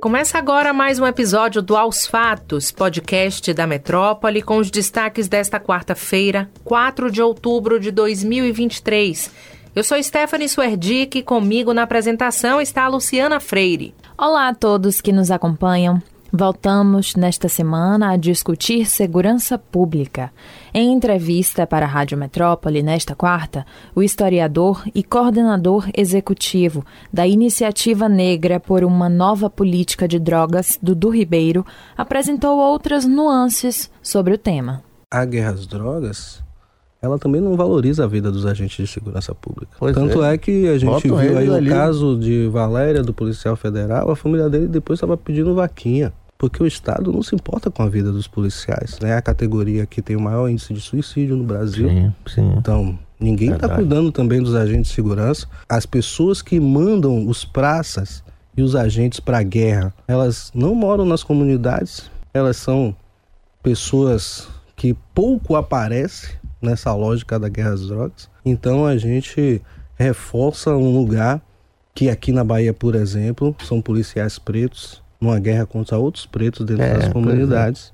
Começa agora mais um episódio do Aos Fatos, podcast da Metrópole, com os destaques desta quarta-feira, 4 de outubro de 2023. Eu sou Stephanie Suerdick e comigo na apresentação está a Luciana Freire. Olá a todos que nos acompanham. Voltamos nesta semana a discutir segurança pública. Em entrevista para a Rádio Metrópole nesta quarta, o historiador e coordenador executivo da Iniciativa Negra por uma Nova Política de Drogas, Dudu Ribeiro, apresentou outras nuances sobre o tema. A guerra às drogas ela também não valoriza a vida dos agentes de segurança pública. Pois Tanto é. é. que a gente Botam viu aí o caso de Valéria, do policial federal, a família dele depois estava pedindo vaquinha porque o Estado não se importa com a vida dos policiais. Né? É a categoria que tem o maior índice de suicídio no Brasil. Sim, sim. Então, ninguém está cuidando também dos agentes de segurança. As pessoas que mandam os praças e os agentes para a guerra, elas não moram nas comunidades, elas são pessoas que pouco aparecem nessa lógica da guerra às drogas. Então, a gente reforça um lugar que aqui na Bahia, por exemplo, são policiais pretos numa guerra contra outros pretos dentro é, das é. comunidades.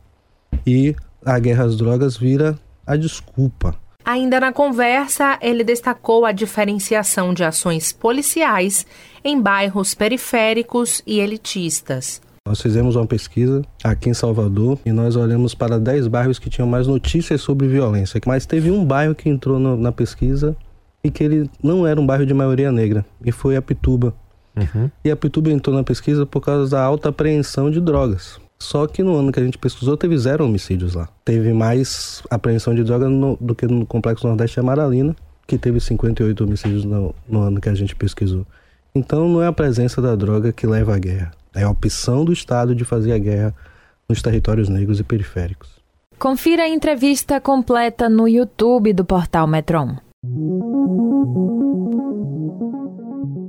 É. E a guerra às drogas vira a desculpa. Ainda na conversa, ele destacou a diferenciação de ações policiais em bairros periféricos e elitistas. Nós fizemos uma pesquisa aqui em Salvador e nós olhamos para 10 bairros que tinham mais notícias sobre violência. Mas teve um bairro que entrou no, na pesquisa e que ele não era um bairro de maioria negra, e foi a Pituba. Uhum. E a Pituba entrou na pesquisa por causa da alta apreensão de drogas. Só que no ano que a gente pesquisou, teve zero homicídios lá. Teve mais apreensão de drogas no, do que no Complexo Nordeste Amaralina, que teve 58 homicídios no, no ano que a gente pesquisou. Então não é a presença da droga que leva à guerra. É a opção do Estado de fazer a guerra nos territórios negros e periféricos. Confira a entrevista completa no YouTube do portal Metron.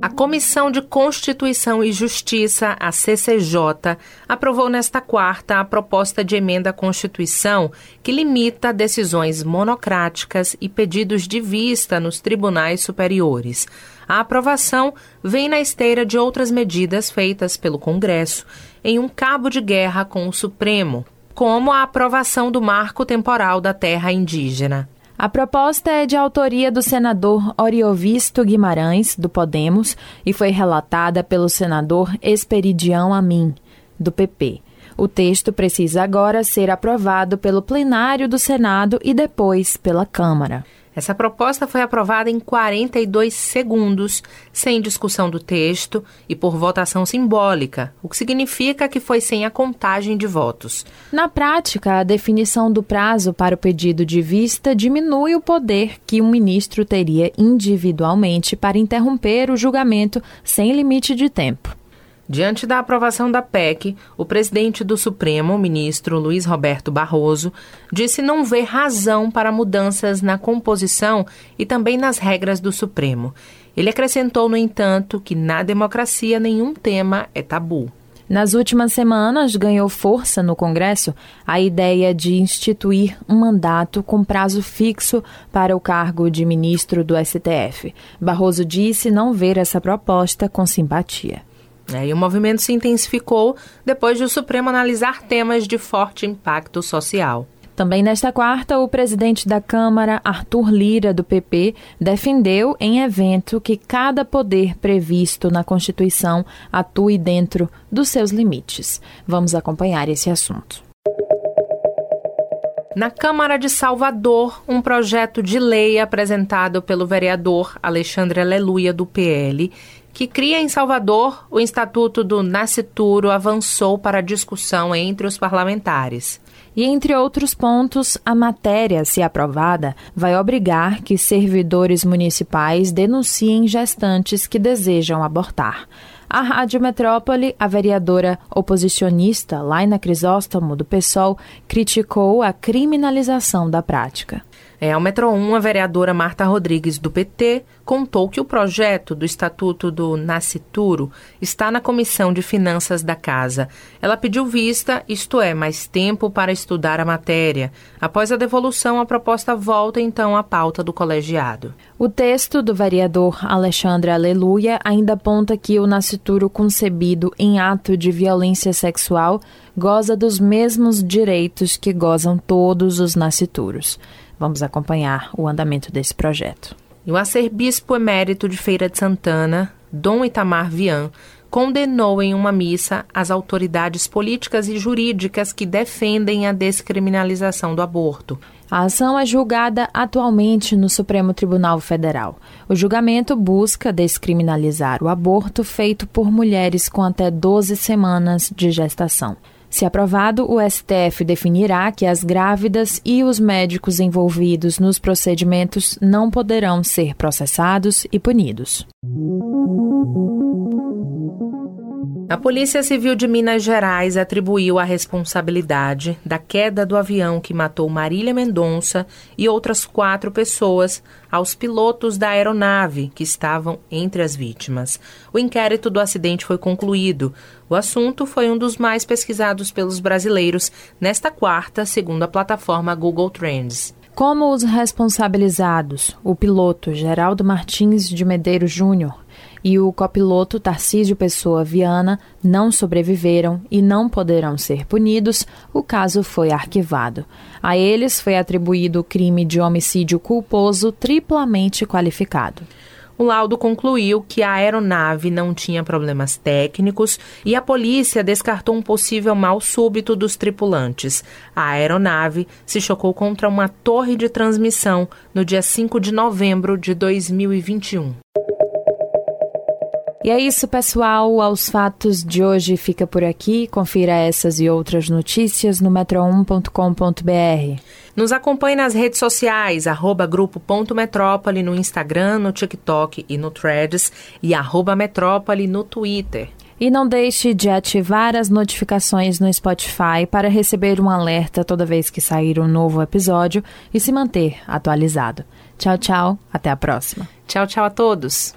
A Comissão de Constituição e Justiça, a CCJ, aprovou nesta quarta a proposta de emenda à Constituição que limita decisões monocráticas e pedidos de vista nos tribunais superiores. A aprovação vem na esteira de outras medidas feitas pelo Congresso em um cabo de guerra com o Supremo, como a aprovação do marco temporal da terra indígena. A proposta é de autoria do senador Oriovisto Guimarães, do Podemos, e foi relatada pelo senador Esperidião Amin, do PP. O texto precisa agora ser aprovado pelo plenário do Senado e depois pela Câmara. Essa proposta foi aprovada em 42 segundos, sem discussão do texto e por votação simbólica, o que significa que foi sem a contagem de votos. Na prática, a definição do prazo para o pedido de vista diminui o poder que um ministro teria individualmente para interromper o julgamento sem limite de tempo. Diante da aprovação da PEC, o presidente do Supremo, ministro Luiz Roberto Barroso, disse não ver razão para mudanças na composição e também nas regras do Supremo. Ele acrescentou, no entanto, que na democracia nenhum tema é tabu. Nas últimas semanas, ganhou força no Congresso a ideia de instituir um mandato com prazo fixo para o cargo de ministro do STF. Barroso disse não ver essa proposta com simpatia. É, e o movimento se intensificou depois de o Supremo analisar temas de forte impacto social. Também nesta quarta, o presidente da Câmara, Arthur Lira, do PP, defendeu em evento que cada poder previsto na Constituição atue dentro dos seus limites. Vamos acompanhar esse assunto. Na Câmara de Salvador, um projeto de lei apresentado pelo vereador Alexandre Aleluia, do PL, que cria em Salvador o Estatuto do Nascituro, avançou para discussão entre os parlamentares. E entre outros pontos, a matéria, se aprovada, vai obrigar que servidores municipais denunciem gestantes que desejam abortar. A Rádio Metrópole, a vereadora oposicionista Laina Crisóstomo, do PSOL, criticou a criminalização da prática. É, ao Metro 1, a vereadora Marta Rodrigues, do PT, contou que o projeto do Estatuto do Nascituro está na Comissão de Finanças da Casa. Ela pediu vista, isto é, mais tempo para estudar a matéria. Após a devolução, a proposta volta então à pauta do colegiado. O texto do vereador Alexandre Aleluia ainda aponta que o nascituro concebido em ato de violência sexual goza dos mesmos direitos que gozam todos os nascituros. Vamos acompanhar o andamento desse projeto. E o arcebispo emérito de Feira de Santana, Dom Itamar Vian, condenou em uma missa as autoridades políticas e jurídicas que defendem a descriminalização do aborto. A ação é julgada atualmente no Supremo Tribunal Federal. O julgamento busca descriminalizar o aborto feito por mulheres com até 12 semanas de gestação. Se aprovado, o STF definirá que as grávidas e os médicos envolvidos nos procedimentos não poderão ser processados e punidos. A Polícia Civil de Minas Gerais atribuiu a responsabilidade da queda do avião que matou Marília Mendonça e outras quatro pessoas aos pilotos da aeronave que estavam entre as vítimas. O inquérito do acidente foi concluído. O assunto foi um dos mais pesquisados pelos brasileiros nesta quarta, segundo a plataforma Google Trends. Como os responsabilizados, o piloto Geraldo Martins de Medeiros Júnior e o copiloto Tarcísio Pessoa Viana não sobreviveram e não poderão ser punidos, o caso foi arquivado. A eles foi atribuído o crime de homicídio culposo triplamente qualificado. O laudo concluiu que a aeronave não tinha problemas técnicos e a polícia descartou um possível mal súbito dos tripulantes. A aeronave se chocou contra uma torre de transmissão no dia 5 de novembro de 2021. E é isso, pessoal. Aos fatos de hoje fica por aqui. Confira essas e outras notícias no metro1.com.br. Nos acompanhe nas redes sociais, arroba grupo.metrópole no Instagram, no TikTok e no Threads e arroba metrópole no Twitter. E não deixe de ativar as notificações no Spotify para receber um alerta toda vez que sair um novo episódio e se manter atualizado. Tchau, tchau. Até a próxima. Tchau, tchau a todos.